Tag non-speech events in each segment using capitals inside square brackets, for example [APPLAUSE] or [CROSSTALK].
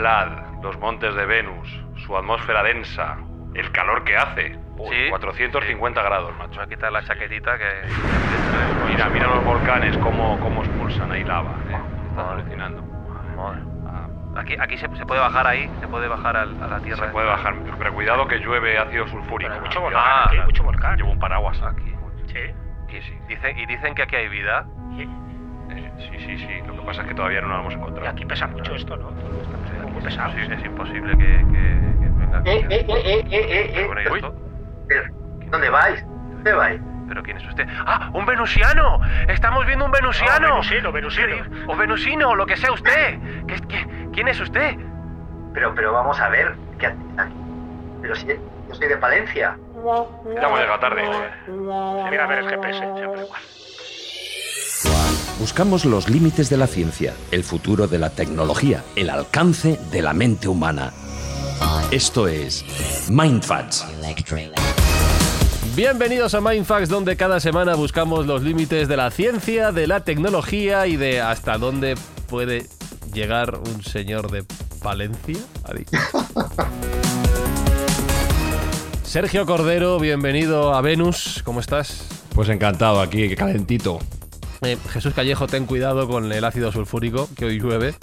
Vlad, los montes de Venus, su atmósfera densa, el calor que hace. Uy, Sí. 450 grados, macho. Voy a quitar la chaquetita que... Mira, mira los volcanes cómo, cómo expulsan ahí lava. eh. Alucinando. Ah, Aquí, aquí se, se puede bajar ahí, se puede bajar al- a la tierra. se puede bajar, pero cuidado que llueve ácido sulfúrico. Pero mucho volcán, aquí hay mucho volcán. Llevo un paraguas. Aquí. Sí. Sí, sí. Dicen, y dicen que aquí hay vida. Y, Eh, sí, sí, sí. Lo que pasa es que todavía no lo hemos y encontrado. aquí pesa mucho esto, ¿no? Está muy pesado. imposible, es imposible que, que- que venga aquí. Eh, eh, eh, eh, eh, eh, Con eh. esto. ¿Dónde vais? ¿Dónde vais? ¿Pero quién es usted? ¡Ah! ¡Un venusiano! ¡Estamos viendo un venusiano! Ah, venusino, venusino. O venusino, lo que sea usted. ¿Qué, qué- quién es usted? Pero, pero vamos a ver, ¿qué aquí? Pero si yo soy de Palencia. Ya hemos llegado tarde. Mira a ver el GPS, siempre igual. Buscamos los límites de la ciencia, el futuro de la tecnología, el alcance de la mente humana. Esto es Mindfacts. Bienvenidos a Mindfax, donde cada semana buscamos los límites de la ciencia, de la tecnología y de hasta dónde puede llegar un señor de Palencia. Sergio Cordero, bienvenido a Venus. ¿Cómo estás? Pues encantado aquí, calentito. Eh, Jesús Callejo, ten cuidado con el ácido sulfúrico, que hoy llueve.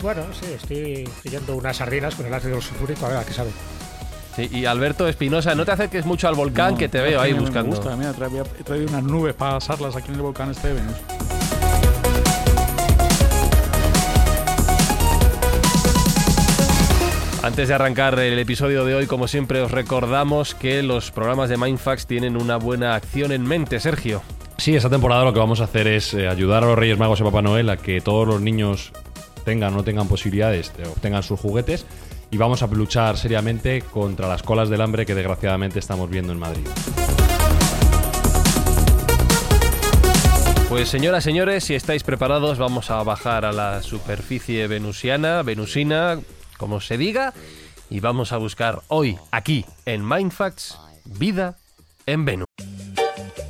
Bueno, sí, estoy siguiendo unas sardinas con el ácido sulfúrico, a ver a qué sabe. Sí, y Alberto Espinosa, no te acerques mucho al volcán, No, que te veo ahí me buscando. gusta, mira, traía- he traído unas nubes para asarlas aquí en el volcán este de Venus. Antes de arrancar el episodio de hoy, como siempre, os recordamos que los programas de Mindfax tienen una buena acción en mente, Sergio. Sí, esta temporada lo que vamos a hacer es eh, ayudar a los Reyes Magos y Papá Noel a que todos los niños tengan o no tengan posibilidades, de obtengan sus juguetes y vamos a luchar seriamente contra las colas del hambre que desgraciadamente estamos viendo en Madrid. Pues señoras, señores, si estáis preparados, vamos a bajar a la superficie venusiana, venusina, como se diga, y vamos a buscar hoy, aquí, en Mindfacts, vida en Venus.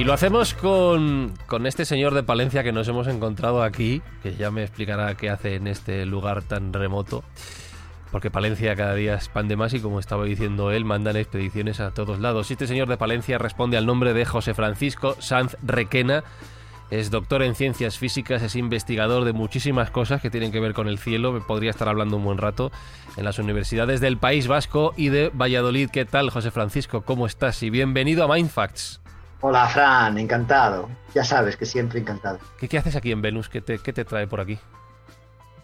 Y lo hacemos con, con este señor de Palencia que nos hemos encontrado aquí, que ya me explicará qué hace en este lugar tan remoto. Porque Palencia cada día expande más y como estaba diciendo él, mandan expediciones a todos lados. Este señor de Palencia responde al nombre de José Francisco Sanz Requena. Es doctor en ciencias físicas, es investigador de muchísimas cosas que tienen que ver con el cielo. Podría estar hablando un buen rato en las universidades del País Vasco y de Valladolid. ¿Qué tal, José Francisco? ¿Cómo estás? Y bienvenido a Mindfacts. Hola, Fran, encantado. Ya sabes que siempre encantado. ¿Qué, qué haces aquí en Venus? ¿Qué te, qué te trae por aquí?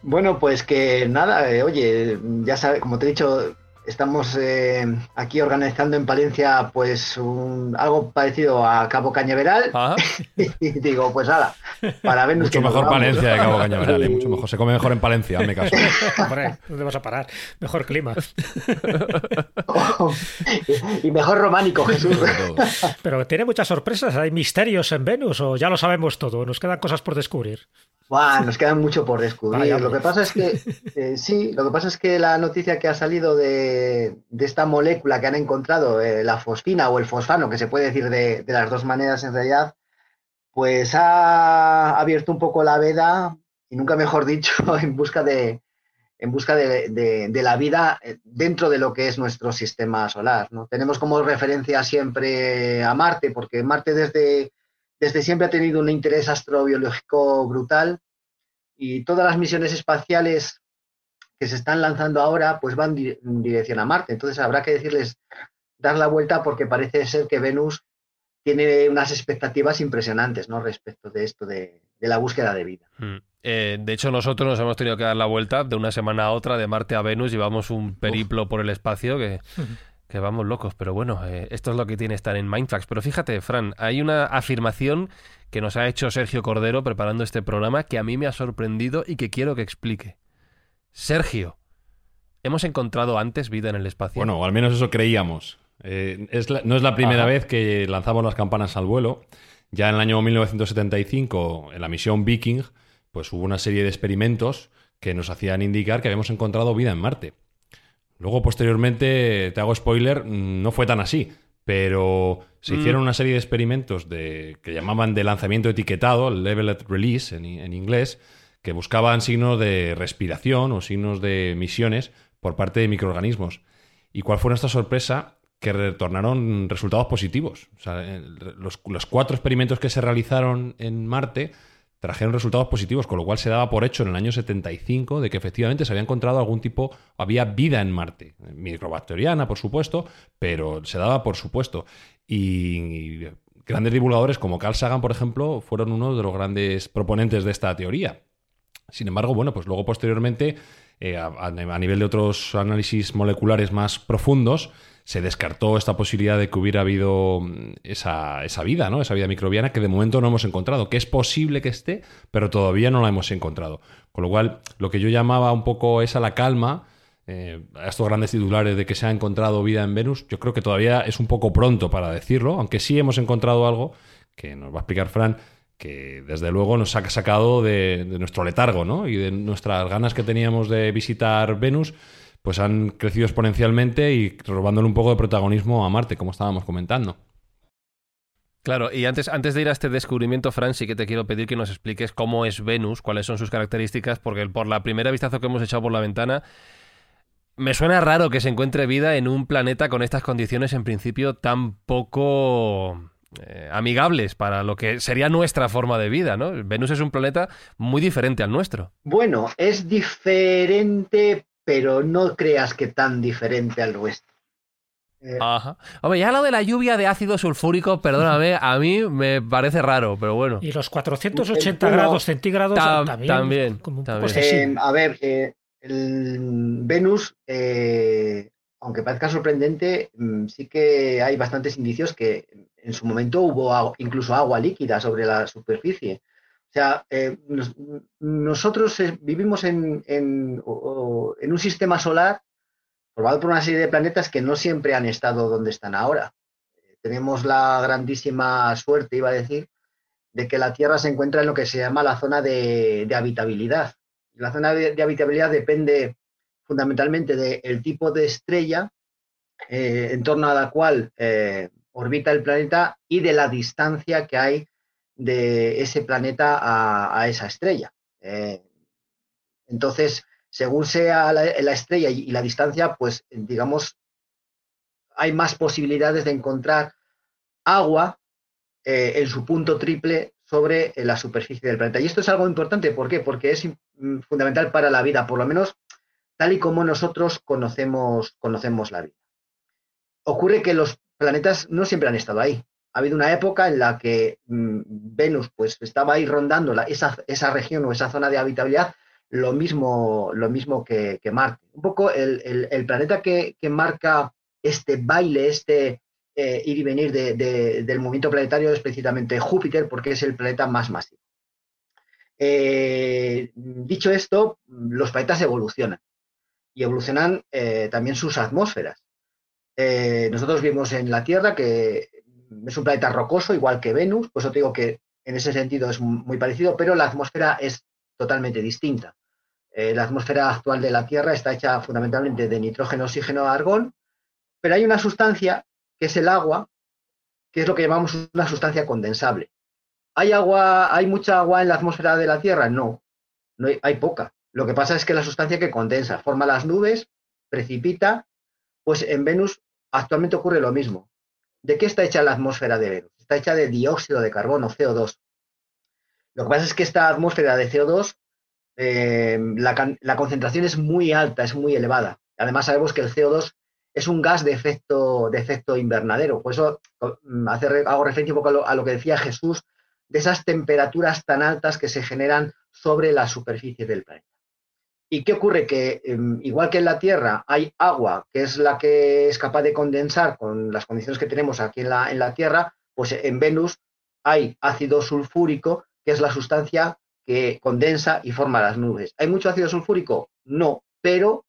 Bueno, pues que nada, eh, oye, ya sabes, como te he dicho, estamos eh, aquí organizando en Palencia pues un- algo parecido a Cabo Cañaveral Ah, [LAUGHS] y digo, pues ala, para Venus Mucho que nos mejor vamos. Palencia de Cabo Cañaveral, ¿eh? mucho mejor. Se come mejor en Palencia, hazme caso. [LAUGHS] Hombre, ¿dónde vas a parar? Mejor clima. [LAUGHS] y mejor románico, Jesús. Pero tiene muchas sorpresas. ¿Hay misterios en Venus o ya lo sabemos todo? Nos quedan cosas por descubrir. Buah, nos queda mucho por descubrir. Vaya, lo que pasa es que, eh, sí, lo que pasa es que la noticia que ha salido de, de esta molécula que han encontrado, eh, la fosfina o el fosfano, que se puede decir de, las dos maneras en realidad, pues ha abierto un poco la veda, y nunca mejor dicho, [LAUGHS] en busca de, en busca de la vida eh, dentro de lo que es nuestro sistema solar. ¿no? Tenemos como referencia siempre a Marte, porque Marte desde, desde siempre ha tenido un interés astrobiológico brutal y todas las misiones espaciales que se están lanzando ahora pues van di- en dirección a Marte. Entonces habrá que decirles dar la vuelta porque parece ser que Venus tiene unas expectativas impresionantes, ¿no? Respecto de esto de, de la búsqueda de vida. Mm. Eh, de hecho, nosotros nos hemos tenido que dar la vuelta de una semana a otra, de Marte a Venus, llevamos un periplo por el espacio que, que vamos locos. Pero bueno, eh, esto es lo que tiene estar en Mindfax. Pero fíjate, Fran, hay una afirmación que nos ha hecho Sergio Cordero preparando este programa que a mí me ha sorprendido y que quiero que explique. Sergio, ¿hemos encontrado antes vida en el espacio? Bueno, o al menos eso creíamos. Eh, es la- no es la primera Ajá. vez que lanzamos las campanas al vuelo. Ya en el año 1975, en la misión Viking, pues hubo una serie de experimentos que nos hacían indicar que habíamos encontrado vida en Marte. Luego, posteriormente, te hago spoiler, mm, no fue tan así. Pero se Mm. hicieron una serie de experimentos de, que llamaban de lanzamiento etiquetado, Leveled Release en, en inglés, que buscaban signos de respiración o signos de emisiones por parte de microorganismos. ¿Y cuál fue nuestra sorpresa? Que retornaron resultados positivos. El- los, los cuatro experimentos que se realizaron en Marte trajeron resultados positivos, con lo cual se daba por hecho en el año 75 de que efectivamente se había encontrado algún tipo, había vida en Marte, microbacteriana, por supuesto, pero se daba por supuesto. Y grandes divulgadores como Carl Sagan, por ejemplo, fueron uno de los grandes proponentes de esta teoría. Sin embargo, bueno, pues luego posteriormente, eh, a, nivel de otros análisis moleculares más profundos, se descartó esta posibilidad de que hubiera habido mm, esa, esa vida, ¿no? Esa vida microbiana que de momento no hemos encontrado, que es posible que esté, pero todavía no la hemos encontrado. Con lo cual, lo que yo llamaba un poco es a la calma, eh, a estos grandes titulares de que se ha encontrado vida en Venus, yo creo que todavía es un poco pronto para decirlo, aunque sí hemos encontrado algo que nos va a explicar Fran, que desde luego nos ha sacado de, nuestro letargo, ¿no? Y de nuestras ganas que teníamos de visitar Venus, pues han crecido exponencialmente y robándole un poco de protagonismo a Marte, como estábamos comentando. Claro, y antes, antes de ir a este descubrimiento, Fran, sí que te quiero pedir que nos expliques cómo es Venus, cuáles son sus características, porque por la primera vistazo que hemos echado por la ventana, me suena raro que se encuentre vida en un planeta con estas condiciones en principio tan poco eh, amigables para lo que sería nuestra forma de vida, ¿no? Venus es un planeta muy diferente al nuestro. Bueno, es diferente, pero no creas que tan diferente al nuestro. Eh, Ajá. Hombre, ya lo de la lluvia de ácido sulfúrico, perdóname, a mí me parece raro, pero bueno. Y los 480 Bueno, grados centígrados tam- también. también, como un también. poco excesivo. Eh, a ver, eh, el Venus, eh, aunque parezca sorprendente, mm, sí que hay bastantes indicios que en su momento hubo incluso agua líquida sobre la superficie. O sea, eh, nos- nosotros eh, vivimos en, un sistema solar formado por una serie de planetas que no siempre han estado donde están ahora. Tenemos la grandísima suerte, iba a decir, de que la Tierra se encuentra en lo que se llama la zona de, habitabilidad. La zona de habitabilidad depende fundamentalmente del tipo de estrella eh, en torno a la cual eh, orbita el planeta y de la distancia que hay de ese planeta a, esa estrella. Eh, entonces, según sea la, la estrella y, y la distancia, pues digamos, hay más posibilidades de encontrar agua en su punto triple sobre la superficie del planeta. Y esto es algo importante, ¿por qué? Porque es mm, fundamental para la vida, por lo menos tal y como nosotros conocemos, conocemos la vida. Ocurre que los planetas no siempre han estado ahí. Ha habido una época en la que mm, Venus pues, estaba ahí rondando esa, esa región o esa zona de habitabilidad, lo mismo, lo mismo que, Marte. Un poco el, el- planeta que, que marca este baile, este, eh, ir y venir de- de- del movimiento planetario es precisamente Júpiter, porque es el planeta más masivo. Eh, dicho esto, los planetas evolucionan y evolucionan eh, también sus atmósferas. Eh, nosotros vivimos en la Tierra, que es un planeta rocoso, igual que Venus, por eso te digo que en ese sentido es muy parecido, pero la atmósfera es totalmente distinta. Eh, la atmósfera actual de la Tierra está hecha fundamentalmente de nitrógeno, oxígeno, argón, pero hay una sustancia que es el agua, que es lo que llamamos una sustancia condensable. ¿Hay agua, hay mucha agua en la atmósfera de la Tierra? No, no hay, hay poca. Lo que pasa es que la sustancia que condensa forma las nubes, precipita, pues en Venus actualmente ocurre lo mismo. ¿De qué está hecha la atmósfera de Venus? Está hecha de dióxido de carbono, CO2. Lo que pasa es que esta atmósfera de CO2, eh, la, concentración es muy alta, es muy elevada. Además sabemos que el CO2 es un gas de efecto, de efecto invernadero. Por eso mm, hago referencia un poco a lo, que decía Jesús, de esas temperaturas tan altas que se generan sobre la superficie del planeta. ¿Y qué ocurre? Que em, igual que en la Tierra hay agua, que es la que es capaz de condensar con las condiciones que tenemos aquí en la, en la Tierra, pues en Venus hay ácido sulfúrico, que es la sustancia que condensa y forma las nubes. ¿Hay mucho ácido sulfúrico? No, pero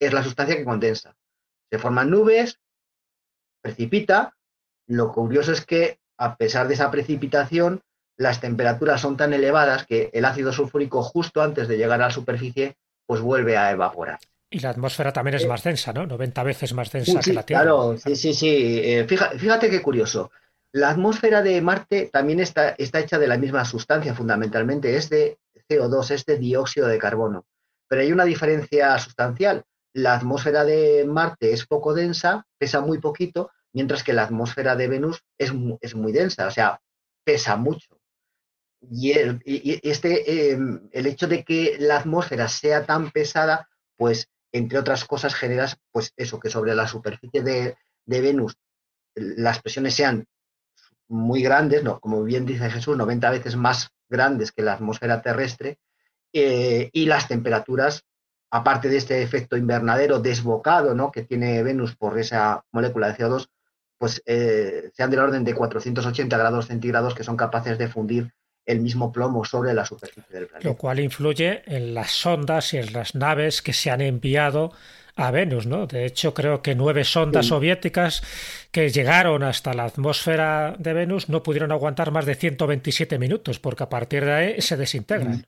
es la sustancia que condensa. Se forman nubes, precipita. Lo curioso es que, a pesar de esa precipitación, las temperaturas son tan elevadas que el ácido sulfúrico, justo antes de llegar a la superficie, pues vuelve a evaporar. Y la atmósfera también es eh, más densa, ¿no? 90 veces más densa que la Tierra. Claro, sí, sí, sí. Eh, fíjate, qué curioso. La atmósfera de Marte también está, está hecha de la misma sustancia, fundamentalmente. Es de CO2, es de dióxido de carbono. Pero hay una diferencia sustancial la atmósfera de Marte es poco densa, pesa muy poquito, mientras que la atmósfera de Venus es, es muy densa, o sea, pesa mucho. Y, el, este, em, el hecho de que la atmósfera sea tan pesada, pues, entre otras cosas, genera pues eso, que sobre la superficie de, Venus las presiones sean muy grandes, ¿no? como bien dice Jesús, 90 veces más grandes que la atmósfera terrestre, eh, y las temperaturas aparte de este efecto invernadero desbocado ¿no? que tiene Venus por esa molécula de CO2, pues eh, sean del orden de 480 grados centígrados que son capaces de fundir el mismo plomo sobre la superficie del planeta. Lo cual influye en las sondas y en las naves que se han enviado a Venus, ¿no? De hecho, creo que nueve sondas soviéticas que llegaron hasta la atmósfera de Venus no pudieron aguantar más de 127 minutos, porque a partir de ahí se desintegran.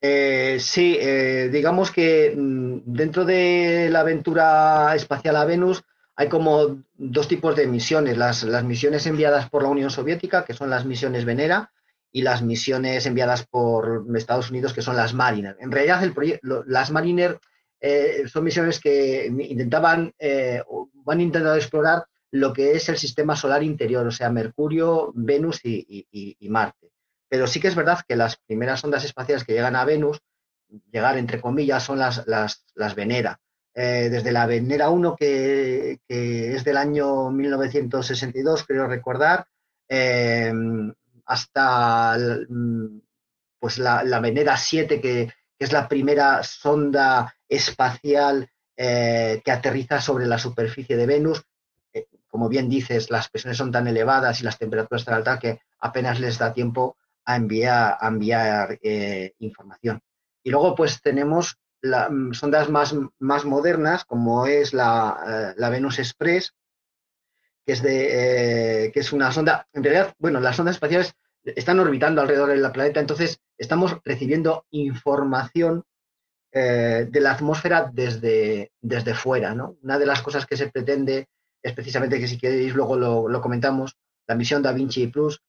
Eh, sí, eh, digamos que mm, dentro de la aventura espacial a Venus hay como dos tipos de misiones. Las, misiones enviadas por la Unión Soviética, que son las misiones Venera, y las misiones enviadas por Estados Unidos, que son las Mariner. En realidad, el las Mariner eh, son misiones que intentaban, intentando explorar lo que es el sistema solar interior, o sea, Mercurio, Venus y Marte. Pero sí que es verdad que las primeras ondas espaciales que llegan a Venus, llegar entre comillas, son las, las, Venera. Eh, desde la Venera 1, que, es del año 1962, creo recordar, eh, hasta pues la, Venera 7, que, es la primera sonda espacial eh, que aterriza sobre la superficie de Venus. como bien dices, las presiones son tan elevadas y las temperaturas tan altas que apenas les da tiempo a enviar, enviar eh, información. Y luego pues tenemos la, mm, sondas más, más modernas, como es la, eh, Venus Express, que es, de, eh, que es una sonda, en realidad, bueno, las sondas espaciales están orbitando alrededor del planeta, entonces estamos recibiendo información de la atmósfera desde, desde fuera. ¿no? Una de las cosas que se pretende es precisamente que si queréis luego lo, comentamos, la misión Da Vinci Plus,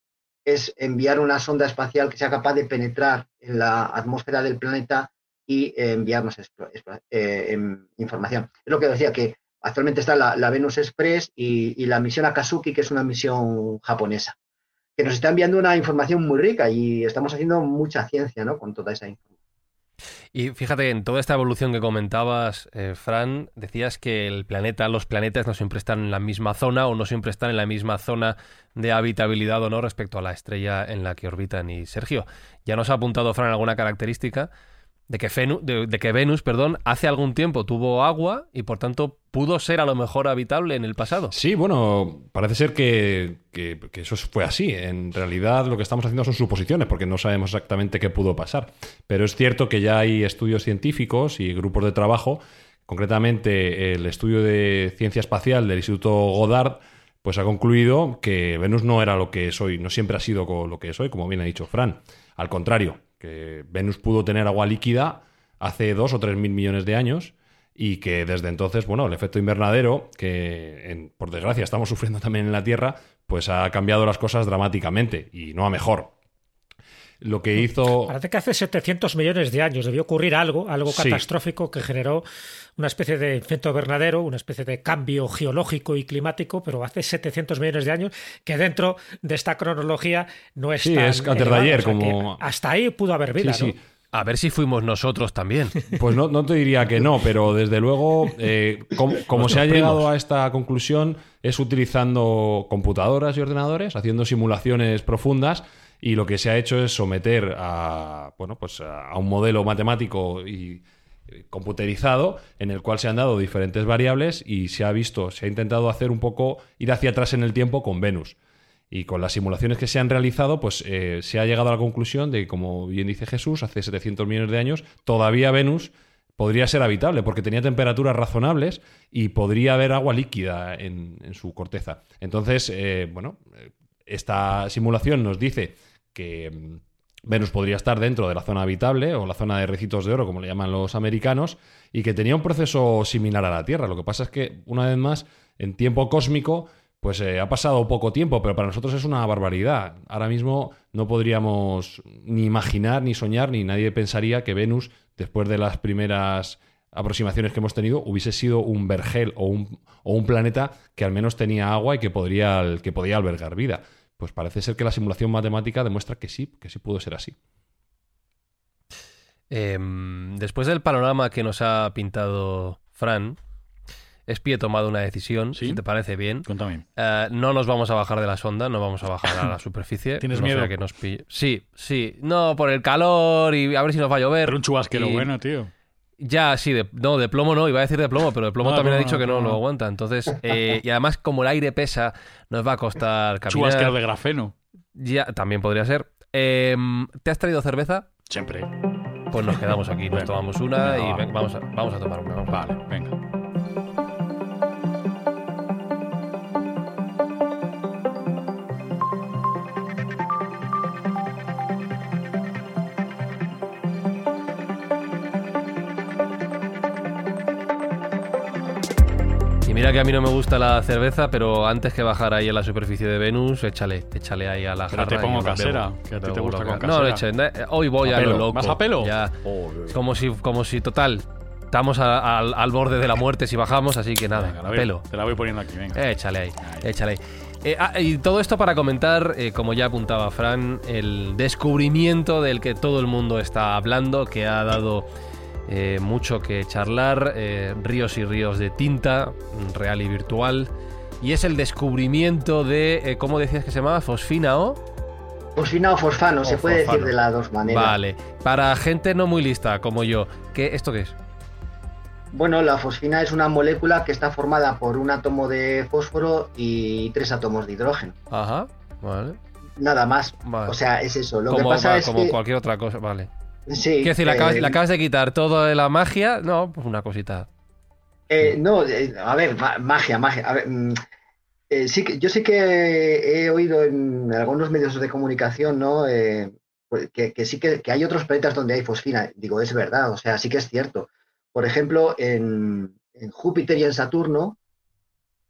es enviar una sonda espacial que sea capaz de penetrar en la atmósfera del planeta y eh, enviarnos eh, em, información. Es lo que decía, que actualmente está la, Venus Express y, la misión Akasuki, que es una misión japonesa, que nos está enviando una información muy rica y estamos haciendo mucha ciencia ¿no? con toda esa información. Y fíjate, en toda esta evolución que comentabas, eh, Fran, decías que el planeta, los planetas no siempre están en la misma zona o no siempre están en la misma zona de habitabilidad o no respecto a la estrella en la que orbitan. Y Sergio, ya nos ha apuntado Fran alguna característica de que, de, que Venus perdón, hace algún tiempo tuvo agua y por tanto pudo ser a lo mejor habitable en el pasado. Sí, bueno, parece ser que, eso fue así. En realidad lo que estamos haciendo son suposiciones porque no sabemos exactamente qué pudo pasar. Pero es cierto que ya hay estudios científicos y grupos de trabajo, concretamente el estudio de ciencia espacial del Instituto Goddard, pues ha concluido que Venus no era lo que es hoy, no siempre ha sido lo que es hoy, como bien ha dicho Fran. Al contrario, que Venus pudo tener agua líquida hace dos o tres mil millones de años y que desde entonces, bueno, el efecto invernadero, que por desgracia estamos [LAUGHS] sufriendo también en la Tierra, pues ha cambiado las cosas dramáticamente y no a mejor. Lo que hizo. Parece que hace 700 millones de años debió ocurrir algo, algo catastrófico que generó una especie de efecto invernadero, una especie de cambio geológico y climático, pero hace 700 millones de años que dentro de esta cronología no está. Sí, es antes de ayer, como. Hasta ahí pudo haber vida. Sí, sí. A ver si fuimos nosotros también. [LAUGHS] Pues no, no te diría que no, pero desde luego, eh, como, como se ha llegado a esta conclusión, es utilizando computadoras y ordenadores, haciendo simulaciones profundas, y lo que se ha hecho es someter a, bueno, pues a un modelo matemático y eh, computerizado en el cual se han dado diferentes variables y se ha visto, se ha intentado hacer un poco ir hacia atrás en el tiempo con Venus. Y con las simulaciones que se han realizado, pues eh, se ha llegado a la conclusión de que, como bien dice Jesús, hace 700 millones de años, todavía Venus podría ser habitable porque tenía temperaturas razonables y podría haber agua líquida en, su corteza. Entonces, eh, bueno, esta simulación nos dice que mm, Venus podría estar dentro de la zona habitable o la zona de recitos de oro, como le llaman los americanos, y que tenía un proceso similar a la Tierra. Lo que pasa es que, una vez más, en tiempo cósmico, pues eh, ha pasado poco tiempo, pero para nosotros es una barbaridad. Ahora mismo no podríamos ni imaginar, ni soñar, ni nadie pensaría que Venus, después de las primeras aproximaciones que hemos tenido, hubiese sido un vergel o un, o un planeta que al menos tenía agua y que podría, que podía albergar vida. Pues parece ser que la simulación matemática demuestra que sí, que sí pudo ser así. Em, después del panorama que nos ha pintado Fran, Espi he tomado una decisión, ¿Sí? si te parece bien. Cuéntame. Eh, no nos vamos a bajar de la sonda, no vamos a bajar a la [LAUGHS] superficie. ¿Tienes no miedo? que nos pille. Sí, sí. No, por el calor y a ver si nos va a llover. Pero un chubasquero Y- bueno, tío. Ya, sí, de, no, de plomo no, iba a decir de plomo, pero de plomo No, también ha dicho que no, lo aguanta. Entonces, eh, y además, como el aire pesa, nos va a costar [LAUGHS] Chubasquero caminar. de grafeno. Ya, también podría ser. Em, ¿Te has traído cerveza? Siempre. Pues nos quedamos aquí, nos tomamos una y vamos, a, vamos a tomar una. Vale, venga. Mira que a mí no me gusta la cerveza, pero antes que bajar ahí a la superficie de Venus, échale, échale ahí a la Pero jarra. te pongo casera, que a ti te gusta con No, casera. leche, eh, hoy voy ¿A a, lo loco. ¿Vas a pelo? Ya. Como si, como si total, estamos a- al, al borde de la muerte si bajamos, así que nada, Venga, la voy- pelo. Te la voy poniendo aquí, venga. Échale ahí, échale ahí. Eh, ah, y todo esto para comentar, eh, como ya apuntaba Fran, el descubrimiento del que todo el mundo está hablando, que ha dado eh, mucho que charlar, eh, ríos y ríos de tinta, real y virtual, y es el descubrimiento de, eh, ¿cómo decías que se llamaba? Fosfina o... Fosfina o fosfano, O se puede fosfano. decir de las dos maneras. Vale, para gente no muy lista como yo, ¿qué, ¿esto qué es? Bueno, la fosfina es una molécula que está formada por un átomo de fósforo y tres átomos de hidrógeno. Ajá, vale. Nada más. Vale. O sea, es eso. Lo como que pasa va- es como que. cualquier otra cosa, vale. Sí, Quiero decir, le acabas, eh, le acabas de quitar todo de la magia. No, pues una cosita. eh, no, eh, a ver, ma- magia, magia. A ver, mm, sí que, yo sí que he oído en algunos medios de comunicación, ¿no? Pues que, que sí que, que hay otros planetas donde hay fosfina. Digo, es verdad, o sea, sí que es cierto. Por ejemplo, en, en Júpiter y en Saturno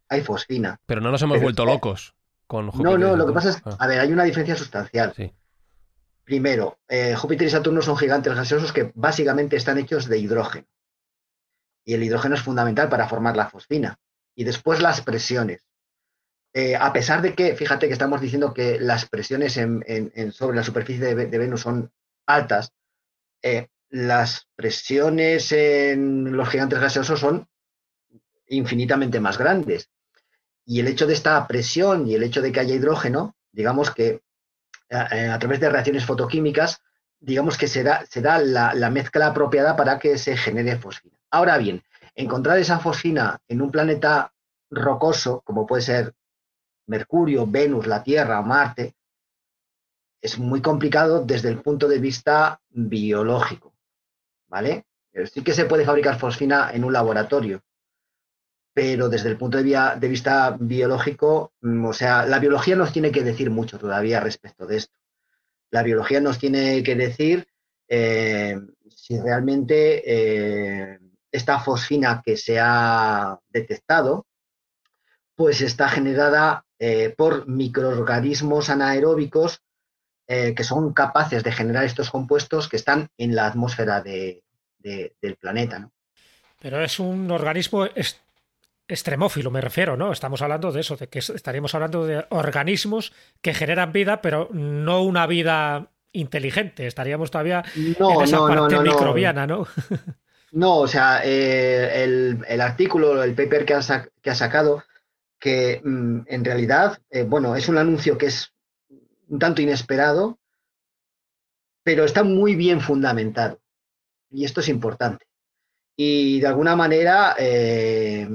hay fosfina. Pero no nos hemos Pero- vuelto locos con No, Júpiter y no, lo que pasa es, Ah, a ver, hay una diferencia sustancial. sí. Primero, eh, Júpiter y Saturno son gigantes gaseosos que básicamente están hechos de hidrógeno. Y el hidrógeno es fundamental para formar la fosfina. Y después las presiones. Eh, a pesar de que, fíjate que estamos diciendo que las presiones sobre la superficie de Venus son altas, eh, las presiones en los gigantes gaseosos son infinitamente más grandes. Y el hecho de esta presión y el hecho de que haya hidrógeno, digamos que a, eh, a través de reacciones fotoquímicas, digamos que se da, se da la, la mezcla apropiada para que se genere fosfina. Ahora bien, encontrar esa fosfina en un planeta rocoso, como puede ser Mercurio, Venus, la Tierra o Marte, es muy complicado desde el punto de vista biológico. ¿Vale? Eh, Sí que se puede fabricar fosfina en un laboratorio, pero desde el punto de, via- de vista biológico, mm, o sea, la biología nos tiene que decir mucho todavía respecto de esto. La biología nos tiene que decir eh, si realmente eh, esta fosfina que se ha detectado, pues está generada eh, por microorganismos anaeróbicos que son capaces de generar estos compuestos que están en la atmósfera de- de- del planeta. Pero es un organismo extremófilo, me refiero, ¿no? Estamos hablando de eso, de que es- estaríamos hablando de organismos que generan vida, pero no una vida inteligente, estaríamos todavía No, en esa no, parte no, no. microbiana, ¿no? No, o sea, eh, el, el artículo, el paper que ha, sac- que ha sacado, que mm, en realidad, eh, bueno, es un anuncio que es un tanto inesperado, pero está muy bien fundamentado. Y esto es importante. Y de alguna manera eh,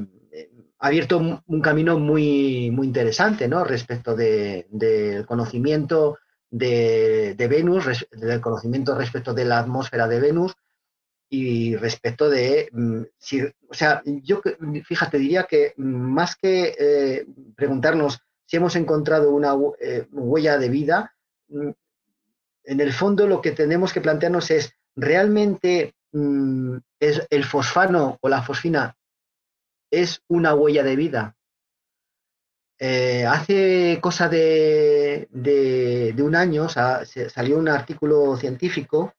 abierto un, camino muy, muy interesante, ¿no? Respecto de- del conocimiento de, Venus, del conocimiento respecto de la atmósfera de Venus y respecto de, mm, si, o sea, yo fíjate, diría que más que eh, preguntarnos si hemos encontrado una eh, huella de vida, mm, en el fondo lo que tenemos que plantearnos es, ¿realmente mm, es el fosfano o la fosfina es una huella de vida? Eh, hace cosa de, de- un año salió un artículo científico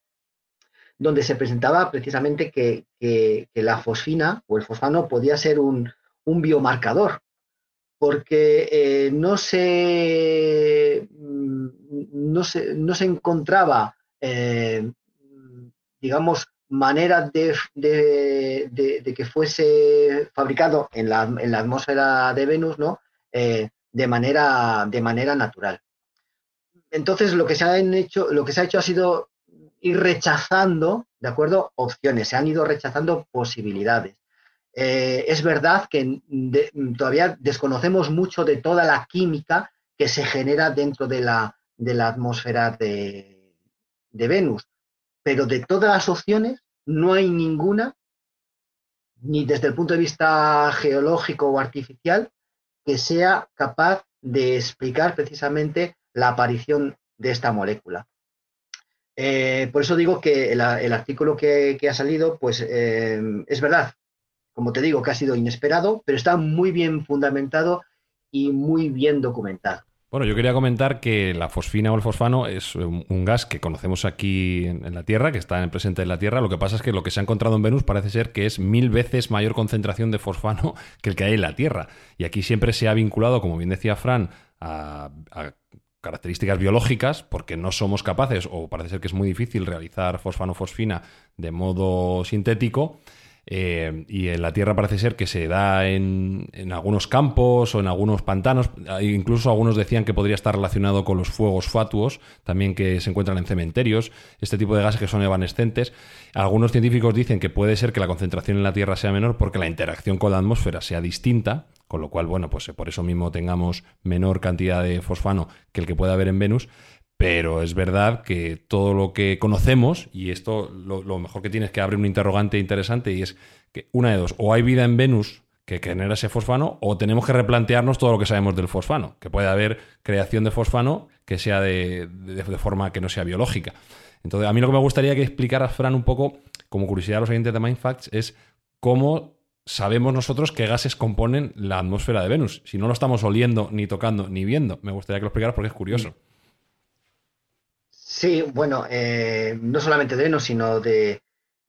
donde se presentaba precisamente que, que- que la fosfina o el fosfano podía ser un, un biomarcador, porque eh, no, se, mm, no, se, no se encontraba, eh, digamos, manera de, que fuese fabricado en la, en la atmósfera de Venus, ¿no? Eh, de, manera, de manera natural. Entonces, lo que se han hecho, lo que se ha hecho ha sido ir rechazando, ¿de acuerdo? Opciones, se han ido rechazando posibilidades. Eh, es verdad que todavía desconocemos mucho de toda la química que se genera dentro de la, atmósfera de Venus, pero de todas las opciones no hay ninguna, ni desde el punto de vista geológico o artificial, que sea capaz de explicar precisamente la aparición de esta molécula. Eh, por eso digo que el, artículo que, que, ha salido, pues eh, es verdad, como te digo, que ha sido inesperado, pero está muy bien fundamentado y muy bien documentado. Bueno, yo quería comentar que la fosfina o el fosfano es un, gas que conocemos aquí en, en, la Tierra, que está en presente de la Tierra. Lo que pasa es que lo que se ha encontrado en Venus parece ser que es mil veces mayor concentración de fosfano [LAUGHS] que el que hay en la Tierra. Y aquí siempre se ha vinculado, como bien decía Fran, a, a características biológicas, porque no somos capaces, o parece ser que es muy difícil realizar fosfano-fosfina de modo sintético. Eh, y en la Tierra parece ser que se da en, en, algunos campos o en algunos pantanos. Incluso algunos decían que podría estar relacionado con los fuegos fatuos, también que se encuentran en cementerios, este tipo de gases que son evanescentes. Algunos científicos dicen que puede ser que la concentración en la Tierra sea menor porque la interacción con la atmósfera sea distinta, con lo cual, bueno, pues por eso mismo tengamos menor cantidad de fosfano que el que puede haber en Venus. Pero es verdad que todo lo que conocemos, y esto lo, mejor que tiene es que abre un interrogante interesante, y es que una de dos, o hay vida en Venus que genera ese fosfano, o tenemos que replantearnos todo lo que sabemos del fosfano, que puede haber creación de fosfano que sea de, de, forma que no sea biológica. Entonces, a mí lo que me gustaría que explicaras, Fran, un poco, como curiosidad a los oyentes de Mindfacts, es cómo sabemos nosotros qué gases componen la atmósfera de Venus. Si no lo estamos oliendo, ni tocando, ni viendo. Me gustaría que lo explicaras porque es curioso. Bueno, eh, no solamente de Venus, sino de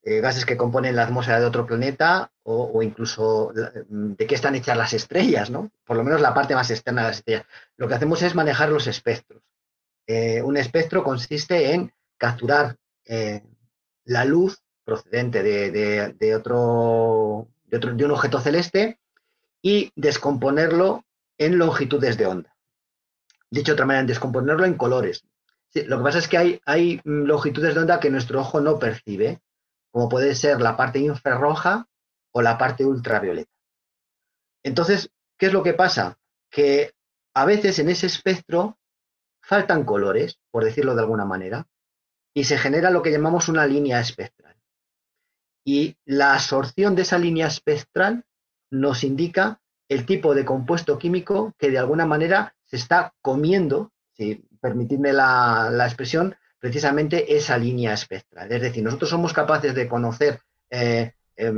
eh, gases que componen la atmósfera de otro planeta o, incluso de qué están hechas las estrellas, ¿no? Por lo menos la parte más externa de las estrellas. Lo que hacemos es manejar los espectros. Eh, un espectro consiste en capturar la luz procedente de, de, otro, de, otro, de un objeto celeste y descomponerlo en longitudes de onda. Dicho de otra manera, descomponerlo en colores. Lo que pasa es que hay, hay, longitudes de onda que nuestro ojo no percibe, como puede ser la parte infrarroja o la parte ultravioleta. Entonces, ¿qué es lo que pasa? Que a veces en ese espectro faltan colores, por decirlo de alguna manera, y se genera lo que llamamos una línea espectral. Y la absorción de esa línea espectral nos indica el tipo de compuesto químico que de alguna manera se está comiendo, si permitidme la, la, expresión, precisamente esa línea espectral. Es decir, nosotros somos capaces de conocer, eh, eh,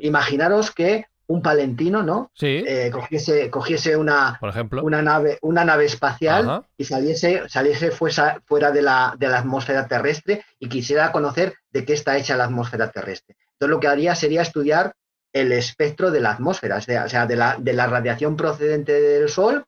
imaginaros que un palentino, ¿no? Sí. Eh, cogiese, cogiese una, Por ejemplo. una, nave, una nave espacial Ajá. y saliese, saliese fuera, fuera de, la, de la atmósfera terrestre y quisiera conocer de qué está hecha la atmósfera terrestre. Entonces lo que haría sería estudiar el espectro de la atmósfera, o sea, o sea de, la, de la radiación procedente del Sol,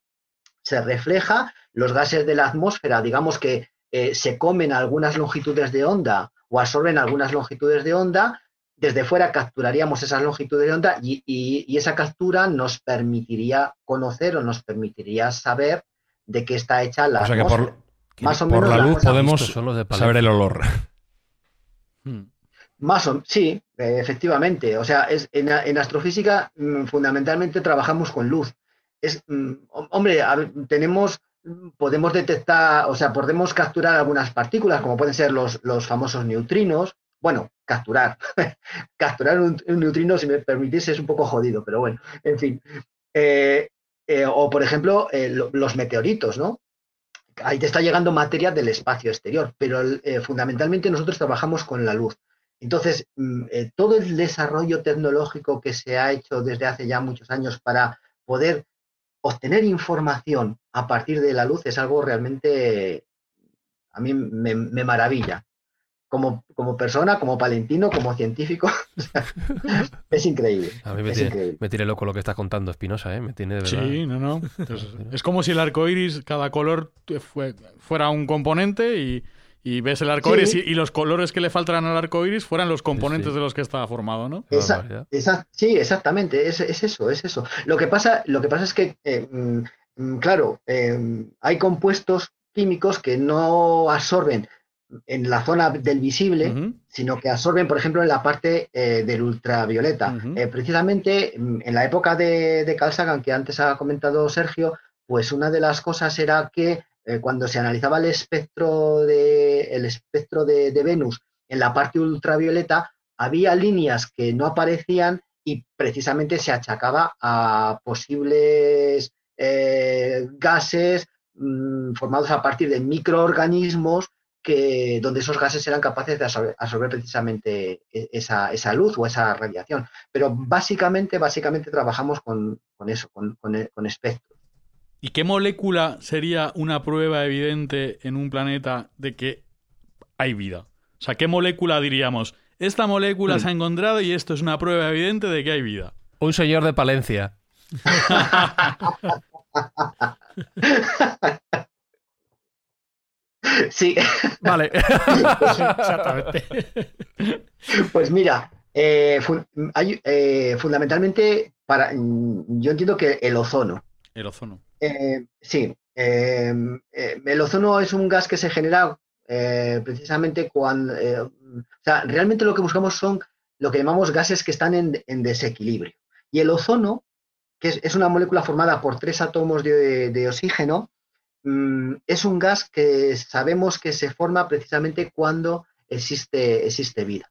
se refleja, los gases de la atmósfera, digamos que eh, se comen algunas longitudes de onda o absorben algunas longitudes de onda, desde fuera capturaríamos esas longitudes de onda y, esa captura nos permitiría conocer o nos permitiría saber de qué está hecha la. O sea que por, más o menos la luz podemos saber el olor. Hmm. Más o sí, efectivamente. O sea, es, en, astrofísica mm, fundamentalmente trabajamos con luz. Es, mm, hombre, tenemos, podemos detectar, o sea, podemos capturar algunas partículas, como pueden ser los, los famosos neutrinos. Bueno, capturar. [LAUGHS] capturar un, neutrino, si me permitís, es un poco jodido, pero bueno, en fin. Eh, eh, o, por ejemplo, eh, los meteoritos, ¿no? Ahí te está llegando materia del espacio exterior, pero fundamentalmente nosotros trabajamos con la luz. Entonces, mm, todo el desarrollo tecnológico que se ha hecho desde hace ya muchos años para poder obtener información a partir de la luz es algo realmente, a mí me maravilla como, como persona, como palentino, como científico. [LAUGHS] es increíble. A mí me, tiene, loco lo que estás contando, Espinosa, ¿eh? Me tiene de verdad. Sí, no, no. [LAUGHS] Es, como si el arco iris, cada color fuera un componente y, ves el arco iris y, los colores que le faltan al arco iris fueran los componentes de los que está formado, ¿no? sí, exactamente. Es, eso, es eso. Lo que pasa, lo que pasa es que, eh, mm, mm, claro, eh, hay compuestos químicos que no absorben en la zona del visible, sino que absorben, por ejemplo, en la parte eh, del ultravioleta. Eh, precisamente mm, en la época de, de Carl Sagan, que antes ha comentado Sergio, pues una de las cosas era que eh, cuando se analizaba el espectro de, el espectro de, Venus en la parte ultravioleta, había líneas que no aparecían y precisamente se achacaba a posibles gases mm, formados a partir de microorganismos que, donde esos gases eran capaces de absorber, precisamente e, esa, esa, luz o esa radiación. Pero básicamente, básicamente trabajamos con, eso, con, con, espectros. ¿Y qué molécula sería una prueba evidente en un planeta de que hay vida? O sea, ¿qué molécula diríamos? Esta molécula se ha mm. encontrado y esto es una prueba evidente de que hay vida. Un señor de Palencia. [LAUGHS] Sí. Vale. [LAUGHS] Exactamente. Pues mira, eh, eh, fundamentalmente, para, yo entiendo que el ozono. El ozono. Eh, sí. el ozono es un gas que se genera precisamente cuando. o sea, realmente lo que buscamos son lo que llamamos gases que están en, desequilibrio. Y el ozono, que es, una molécula formada por tres átomos de oxígeno, Mm, es un gas que sabemos que se forma precisamente cuando existe, existe vida.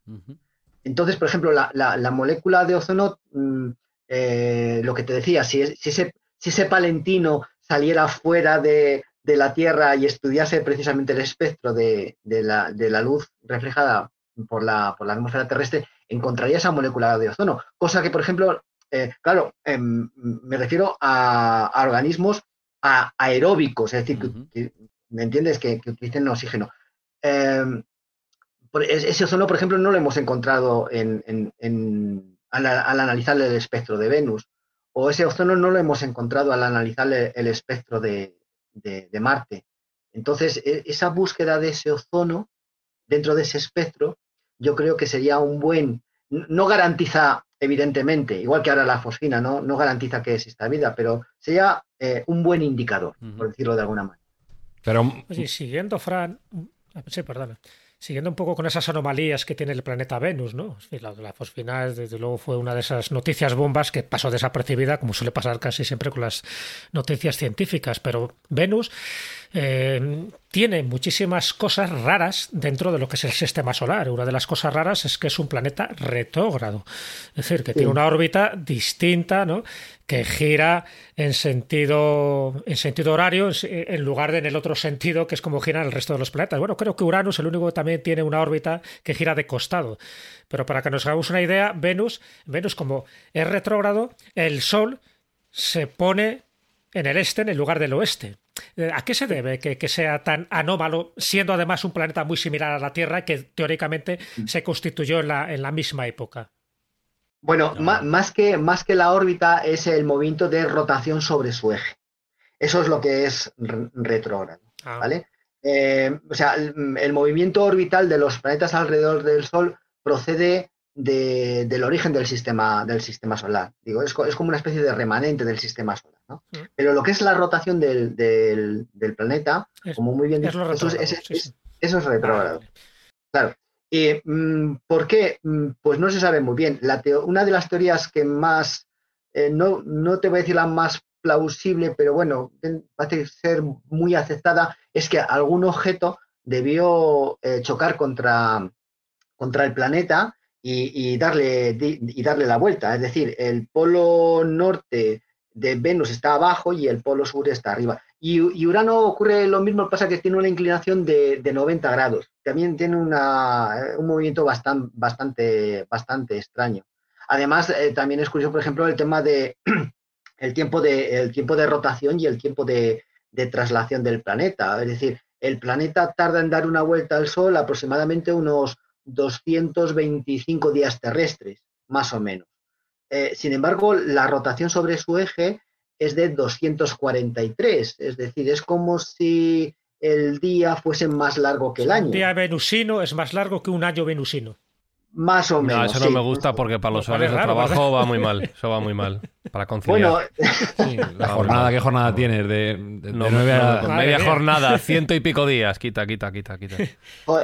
Entonces, por ejemplo, la, molécula de ozono, mm, eh, lo que te decía, si, ese, si, ese, palentino saliera fuera de, la Tierra y estudiase precisamente el espectro de, la, luz reflejada por la, por la, atmósfera terrestre, encontraría esa molécula de ozono. Cosa que, por ejemplo, eh, claro, em, me refiero a, a organismos aeróbicos, es decir, que, ¿me entiendes? Que, utilicen oxígeno. Em, ese ozono, por ejemplo, no lo hemos encontrado en, al, analizar el espectro de Venus, o ese ozono no lo hemos encontrado al analizar el, espectro de, Marte. Entonces, e, esa búsqueda de ese ozono dentro de ese espectro, yo creo que sería un buen, no garantiza evidentemente, igual que ahora la fosfina, no, no garantiza que exista vida, pero sería eh, un buen indicador, por decirlo de alguna manera. Pero... siguiendo, Fran, sí, perdona. Siguiendo un poco con esas anomalías que tiene el planeta Venus, ¿no? La, la fosfina, desde luego, fue una de esas noticias bombas que pasó desapercibida, como suele pasar casi siempre con las noticias científicas. Pero Venus eh, tiene muchísimas cosas raras dentro de lo que es el sistema solar. Una de las cosas raras es que es un planeta retrógrado, es decir, que tiene una órbita distinta, ¿no? que gira en sentido, en sentido horario en lugar de en el otro sentido que es como giran el resto de los planetas. Bueno, creo que Urano es el único que también tiene una órbita que gira de costado. Pero para que nos hagamos una idea, Venus, Venus como es retrógrado, el Sol se pone en el este en el lugar del oeste. ¿A qué se debe que, sea tan anómalo, siendo además un planeta muy similar a la Tierra que teóricamente se constituyó en la, en la misma época? Bueno, más, que, más que la órbita es el movimiento de rotación sobre su eje. Eso es lo que es retrógrado. Ah. ¿vale? Eh, o sea, el, movimiento orbital de los planetas alrededor del Sol procede del origen del sistema, del sistema solar. Digo, es, como una especie de remanente del sistema solar. ¿no? Pero lo que es la rotación del, planeta, como muy bien dicho, eso, es, retrógrado. Claro. ¿Y mm, por qué? Mm, pues no se sabe muy bien. La una de las teorías que más, eh, no, no te voy a decir la más plausible, pero bueno, parece ser muy aceptada, es que algún objeto debió eh, chocar contra, contra el planeta y, darle, y darle la vuelta. Es decir, el polo norte de Venus está abajo y el polo sur está arriba. Y, Urano ocurre lo mismo, pasa que tiene una inclinación de, 90 grados. También tiene una, un movimiento bastante, bastante, extraño. Además, eh, también es curioso, por ejemplo, el tema de [CLEARS THROAT] el tiempo de, el tiempo de rotación y el tiempo de, de traslación del planeta. Es decir, el planeta tarda en dar una vuelta al Sol aproximadamente unos 225 días terrestres, más o menos. Eh, sin embargo, la rotación sobre su eje es de 243, es decir, es como si el día fuese más largo que el año. Un día venusino es más largo que un año venusino. Más o menos. No, eso no me gusta porque para los horarios de trabajo va muy mal. Eso va muy mal. Para conciliar. Bueno, la jornada, ¿qué jornada tienes? De, media jornada, [LAUGHS] ciento y pico días. Quita, quita, quita, quita. [LAUGHS]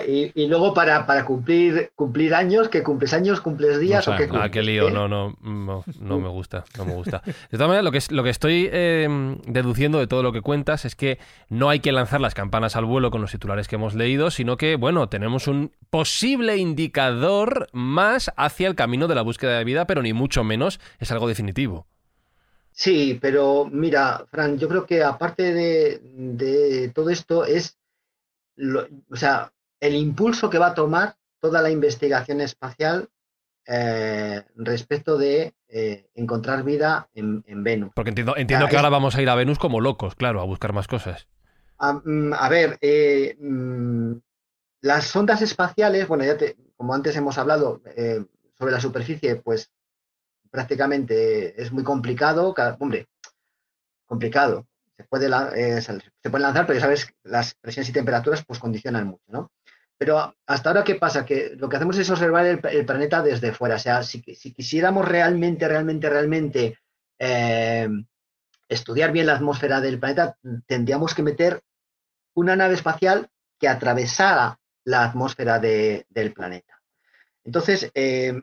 Y, luego para, para, cumplir cumplir años, que cumples años, cumples días o, qué Ah, qué lío. No, no, no, no, me gusta. No me gusta. De todas maneras, lo que, lo que estoy em, deduciendo de todo lo que cuentas es que no hay que lanzar las campanas al vuelo con los titulares que hemos leído, sino que, bueno, tenemos un posible indicador más hacia el camino de la búsqueda de vida, pero ni mucho menos es algo definitivo. Sí, pero mira, Fran, yo creo que aparte de, todo esto es, o sea, el impulso que va a tomar toda la investigación espacial eh, respecto de eh, encontrar vida en, Venus. Porque entiendo, entiendo que ahora vamos a ir a Venus como locos, claro, a buscar más cosas. A, mm, ver, eh, mm, las sondas espaciales, bueno, ya te, como antes hemos hablado, eh, sobre la superficie, pues prácticamente es muy complicado. hombre, complicado. Se puede, eh, se lanzar, pero ya sabes, las presiones y temperaturas pues condicionan mucho, ¿no? Pero hasta ahora, ¿qué pasa? Que lo que hacemos es observar el, planeta desde fuera. O sea, si, quisiéramos realmente, realmente, realmente eh, estudiar bien la atmósfera del planeta, tendríamos que meter una nave espacial que atravesara la atmósfera del planeta. Entonces, eh,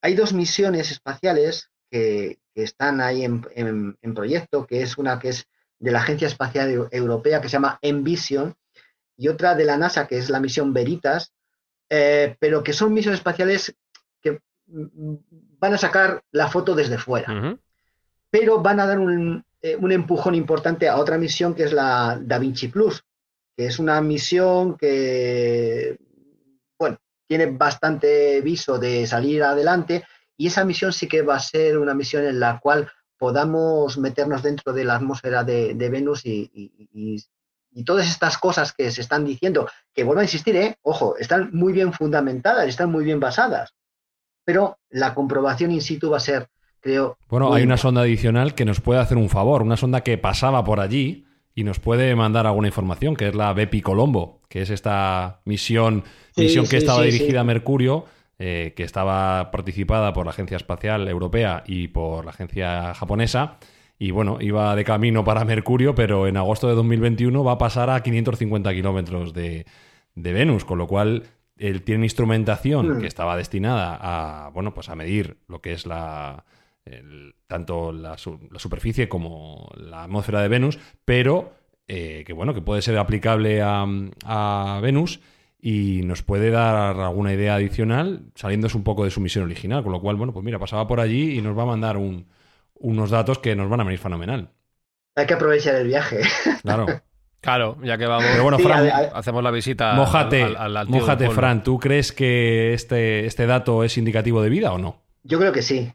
hay dos misiones espaciales que, están ahí en, proyecto, que es una que es de la Agencia Espacial Europea, que se llama Envision, y otra de la NASA, que es la misión Veritas, eh, pero que son misiones espaciales que van a sacar la foto desde fuera, pero van a dar un, eh, un empujón importante a otra misión que es la Da Vinci Plus, que es una misión que, bueno, tiene bastante viso de salir adelante y esa misión sí que va a ser una misión en la cual podamos meternos dentro de la atmósfera de, Venus y, todas estas cosas que se están diciendo, que vuelvo a insistir, ¿eh? ojo, están muy bien fundamentadas, están muy bien basadas, pero la comprobación in situ va a ser, creo... Bueno, hay una sonda adicional que nos puede hacer un favor, una sonda que pasaba por allí y nos puede mandar alguna información, que es la Bepi Colombo, que es esta misión, misión que estaba dirigida a Mercurio, eh, que estaba participada por la Agencia Espacial Europea y por la Agencia Japonesa. Y bueno, iba de camino para Mercurio, pero en agosto de 2021 va a pasar a 550 kilómetros de, de Venus, con lo cual él tiene instrumentación mm. que estaba destinada a, bueno, pues a medir lo que es la, tanto la, superficie como la atmósfera de Venus, pero eh, que bueno, que puede ser aplicable a, Venus y nos puede dar alguna idea adicional saliéndose un poco de su misión original, con lo cual, bueno, pues mira, pasaba por allí y nos va a mandar unos datos que nos van a venir fenomenal. Hay que aprovechar el viaje. Claro. [LAUGHS] Claro, ya que vamos. Pero bueno, Fran, hacemos la visita. Mójate, al, Fran. ¿Tú crees que este, este dato es indicativo de vida o no? Yo creo que sí.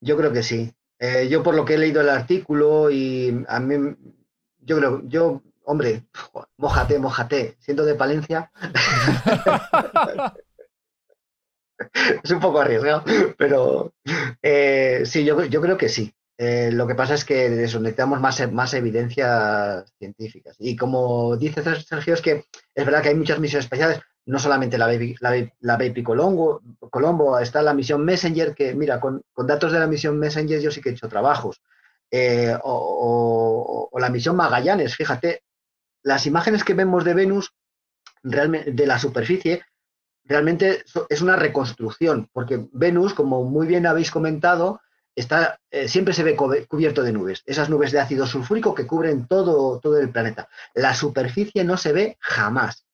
Yo creo que sí. Eh, yo por lo que he leído el artículo y a mí, yo creo, yo, hombre, [LAUGHS] mojate, mojate, siendo de Palencia. [LAUGHS] es un poco arriesgado, pero eh, sí, yo, yo creo que sí. Eh, lo que pasa es que necesitamos más, más evidencias científicas. Y como dice Sergio, es que es verdad que hay muchas misiones espaciales, no solamente la Baby, la, Baby Colombo, Colombo, está la misión Messenger, que mira, con, datos de la misión Messenger yo sí que he hecho trabajos. Eh, o, la misión Magallanes, fíjate, las imágenes que vemos de Venus, realmente, de la superficie, realmente es una reconstrucción, porque Venus, como muy bien habéis comentado, está, eh, siempre se ve cubierto de nubes, esas nubes de ácido sulfúrico que cubren todo, todo el planeta. La superficie no se ve jamás.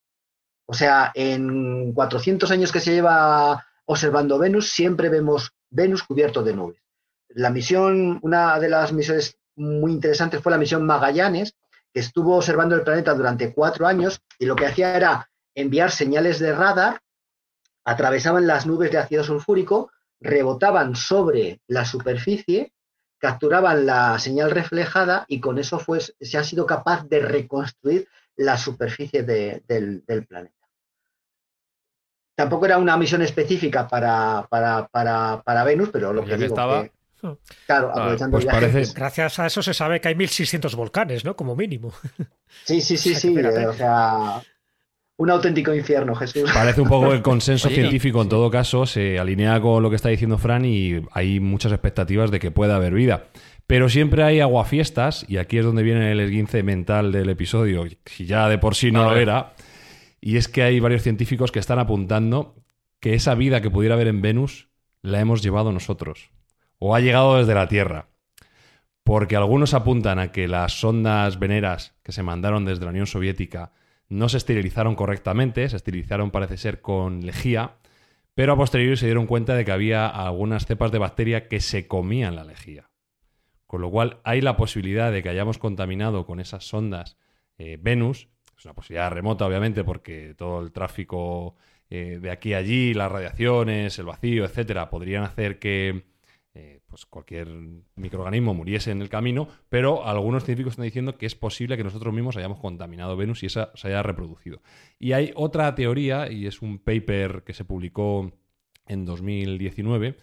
O sea, en 400 años que se lleva observando Venus, siempre vemos Venus cubierto de nubes. La misión, una de las misiones muy interesantes fue la misión Magallanes, que estuvo observando el planeta durante cuatro años y lo que hacía era enviar señales de radar, atravesaban las nubes de ácido sulfúrico rebotaban sobre la superficie, capturaban la señal reflejada y con eso fue, se ha sido capaz de reconstruir la superficie del, planeta. Tampoco era una misión específica para, para, Venus, pero lo que, digo estaba... claro, aprovechando pues Gracias a eso se sabe que hay 1.600 volcanes, ¿no? Como mínimo. Sí, sí, [LAUGHS] sí, sí. O sea, un auténtico infierno, Jesús. Parece un poco el consenso [LAUGHS] científico, en todo caso, se alinea con lo que está diciendo Fran y hay muchas expectativas de que pueda haber vida. Pero siempre hay aguafiestas, y aquí es donde viene el esguince mental del episodio, si ya de por sí no lo era, y es que hay varios científicos que están apuntando que esa vida que pudiera haber en Venus la hemos llevado nosotros, o ha llegado desde la Tierra. Porque algunos apuntan a que las sondas veneras que se mandaron desde la Unión Soviética no se esterilizaron correctamente, se esterilizaron parece ser con lejía, pero a posteriori se dieron cuenta de que había algunas cepas de bacteria que se comían la lejía. Con lo cual hay la posibilidad de que hayamos contaminado con esas sondas eh, Venus, es una posibilidad remota obviamente porque todo el tráfico eh, de aquí a allí, las radiaciones, el vacío, etcétera, podrían hacer que eh, pues cualquier microorganismo muriese en el camino, pero algunos científicos están diciendo que es posible que nosotros mismos hayamos contaminado Venus y esa se haya reproducido. Y hay otra teoría, y es un paper que se publicó en 2019,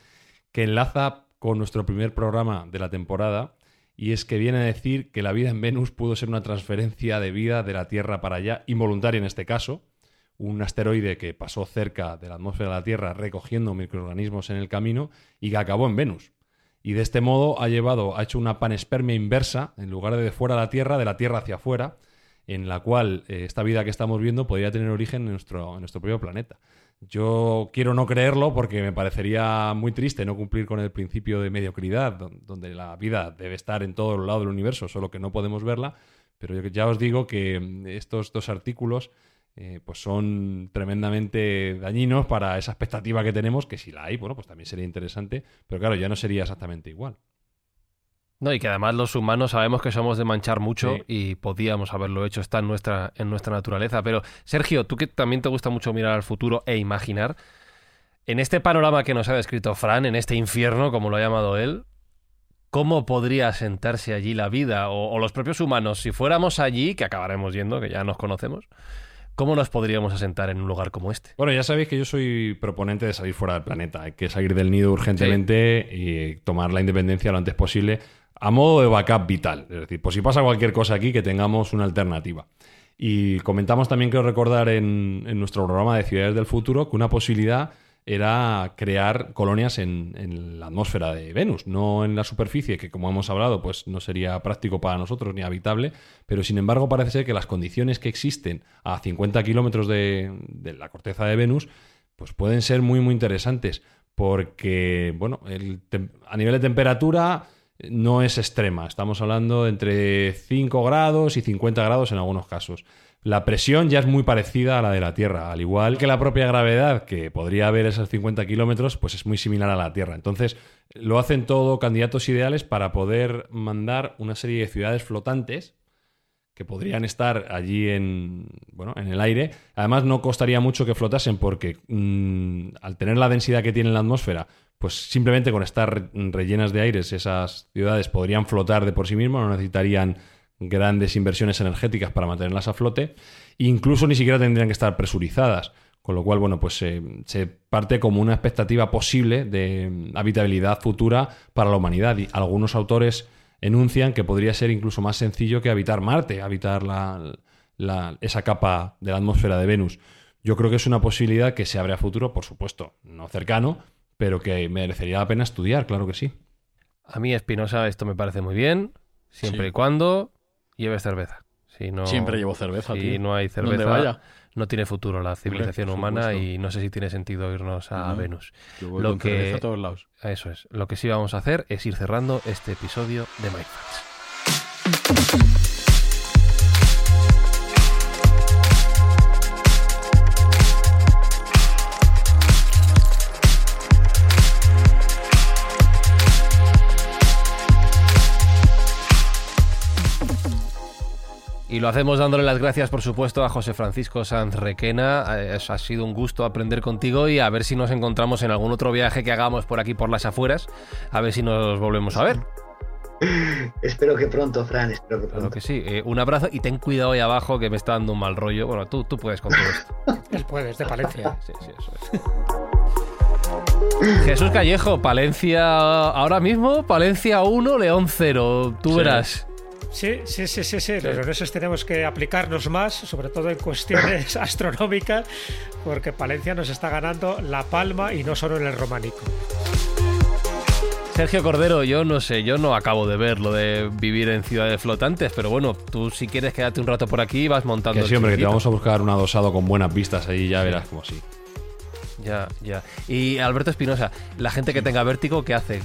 que enlaza con nuestro primer programa de la temporada, y es que viene a decir que la vida en Venus pudo ser una transferencia de vida de la Tierra para allá, involuntaria en este caso, un asteroide que pasó cerca de la atmósfera de la Tierra recogiendo microorganismos en el camino y que acabó en Venus. Y de este modo ha llevado, ha hecho una panespermia inversa, en lugar de de fuera de la Tierra, de la Tierra hacia afuera, en la cual eh, esta vida que estamos viendo podría tener origen en nuestro, en nuestro propio planeta. Yo quiero no creerlo porque me parecería muy triste no cumplir con el principio de mediocridad, donde la vida debe estar en todos los lados del universo, solo que no podemos verla. Pero ya os digo que mm, estos dos artículos eh, pues son tremendamente dañinos para esa expectativa que tenemos, que si la hay, bueno, pues también sería interesante, pero claro, ya no sería exactamente igual. No, y que además los humanos sabemos que somos de manchar mucho y podíamos haberlo hecho, está en nuestra, en nuestra naturaleza. Pero, Sergio, tú que también te gusta mucho mirar al futuro e imaginar, en este panorama que nos ha descrito Fran, en este infierno, como lo ha llamado él, ¿cómo podría sentarse allí la vida? O, o los propios humanos, si fuéramos allí, que acabaremos yendo, que ya nos conocemos, ¿Cómo nos podríamos asentar en un lugar como este? Bueno, ya sabéis que yo soy proponente de salir fuera del planeta. Hay que salir del nido urgentemente y tomar la independencia lo antes posible a modo de backup vital. Es decir, por si pasa cualquier cosa aquí, que tengamos una alternativa. Y comentamos también, quiero recordar, en, en nuestro programa de Ciudades del Futuro, que una posibilidad era crear colonias en, la atmósfera de Venus, no en la superficie, que como hemos hablado, pues no sería práctico para nosotros ni habitable, pero sin embargo parece ser que las condiciones que existen a 50 kilómetros de, la corteza de Venus, pues pueden ser muy, muy interesantes, porque, bueno, a nivel de temperatura no es extrema, estamos hablando entre 5 grados y 50 grados en algunos casos. La presión ya es muy parecida a la de la Tierra, al igual que la propia gravedad, que podría haber esos 50 kilómetros, pues es muy similar a la Tierra. Entonces, lo hacen todo candidatos ideales para poder mandar una serie de ciudades flotantes que podrían estar allí en, bueno, en el aire. Además, no costaría mucho que flotasen porque mm, al tener la densidad que tiene la atmósfera, pues simplemente con estar rellenas de aires, esas ciudades podrían flotar de por sí mismas, no necesitarían grandes inversiones energéticas para mantenerlas a flote, incluso ni siquiera tendrían que estar presurizadas, Con lo cual, bueno, pues se parte como una expectativa posible de habitabilidad futura para la humanidad. Y algunos autores enuncian que podría ser incluso más sencillo que habitar Marte, habitar esa capa de la atmósfera de Venus. Yo creo que es una posibilidad que se abre a futuro, por supuesto, no cercano, pero que merecería la pena estudiar, claro que sí. A mí, Espinosa, esto me parece muy bien, siempre y cuando lleves cerveza. Si no, siempre llevo cerveza. Si no hay cerveza, vaya? no tiene futuro la civilización humana y no sé si tiene sentido irnos a Venus. Lo que a todos lados. Eso es. Lo que sí vamos a hacer es ir cerrando este episodio de Mindfacts. Y lo hacemos dándole las gracias, por supuesto, a José Francisco Sanz Requena. Eh, ha sido un gusto aprender contigo y a ver si nos encontramos en algún otro viaje que hagamos por aquí, por las afueras. A ver si nos volvemos a ver. [LAUGHS] espero que pronto, Fran, espero que pronto. Claro que sí. Eh, un abrazo y ten cuidado ahí abajo que me está dando un mal rollo. Bueno, tú, tú puedes con todo esto. [LAUGHS] Él puede, de Palencia. [LAUGHS] sí, sí, eso es. Jesús Callejo, Palencia ahora mismo, Palencia 1, León 0. Tú verás. Sí, sí, sí, sí, sí. Los leoneses tenemos que aplicarnos más, sobre todo en cuestiones [LAUGHS] astronómicas, porque Palencia nos está ganando la palma y no solo en el románico. Sergio Cordero, yo no sé, yo no acabo de ver lo de vivir en ciudades flotantes, pero bueno, tú si quieres quedarte un rato por aquí vas montando. Que sí, hombre, que te vamos a buscar un adosado con buenas vistas ahí, ya verás como sí. Ya, ya. Y Alberto Espinosa, la gente que tenga vértigo, ¿qué hace?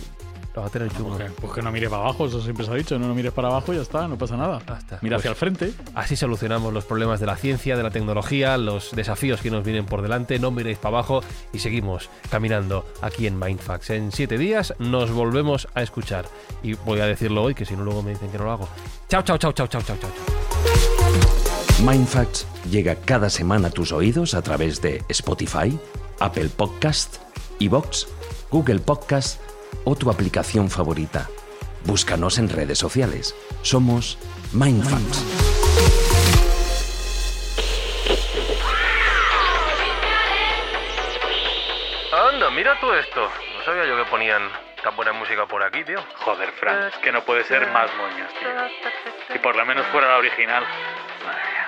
Pues que no mire para abajo, eso siempre se ha dicho. No, no mires para abajo y ya está, no pasa nada. Mira hacia pues el frente. Así solucionamos los problemas de la ciencia, de la tecnología, los desafíos que nos vienen por delante. No miréis para abajo y seguimos caminando aquí en Mindfax. En siete días nos volvemos a escuchar. Y voy a decirlo hoy, que si no luego me dicen que no lo hago. Chao, chao, chao, chao, chao, chao, chao. Mindfacts llega cada semana a tus oídos a través de Spotify, Apple Podcast, Evox, Google Podcast o tu aplicación favorita. Búscanos en redes sociales. Somos Mindfacts. Anda, mira tú esto. No sabía yo que ponían tan buena música por aquí, tío. Joder, Fran, es que no puede ser más moñas, tío. Si por lo menos fuera la original. Madre mía.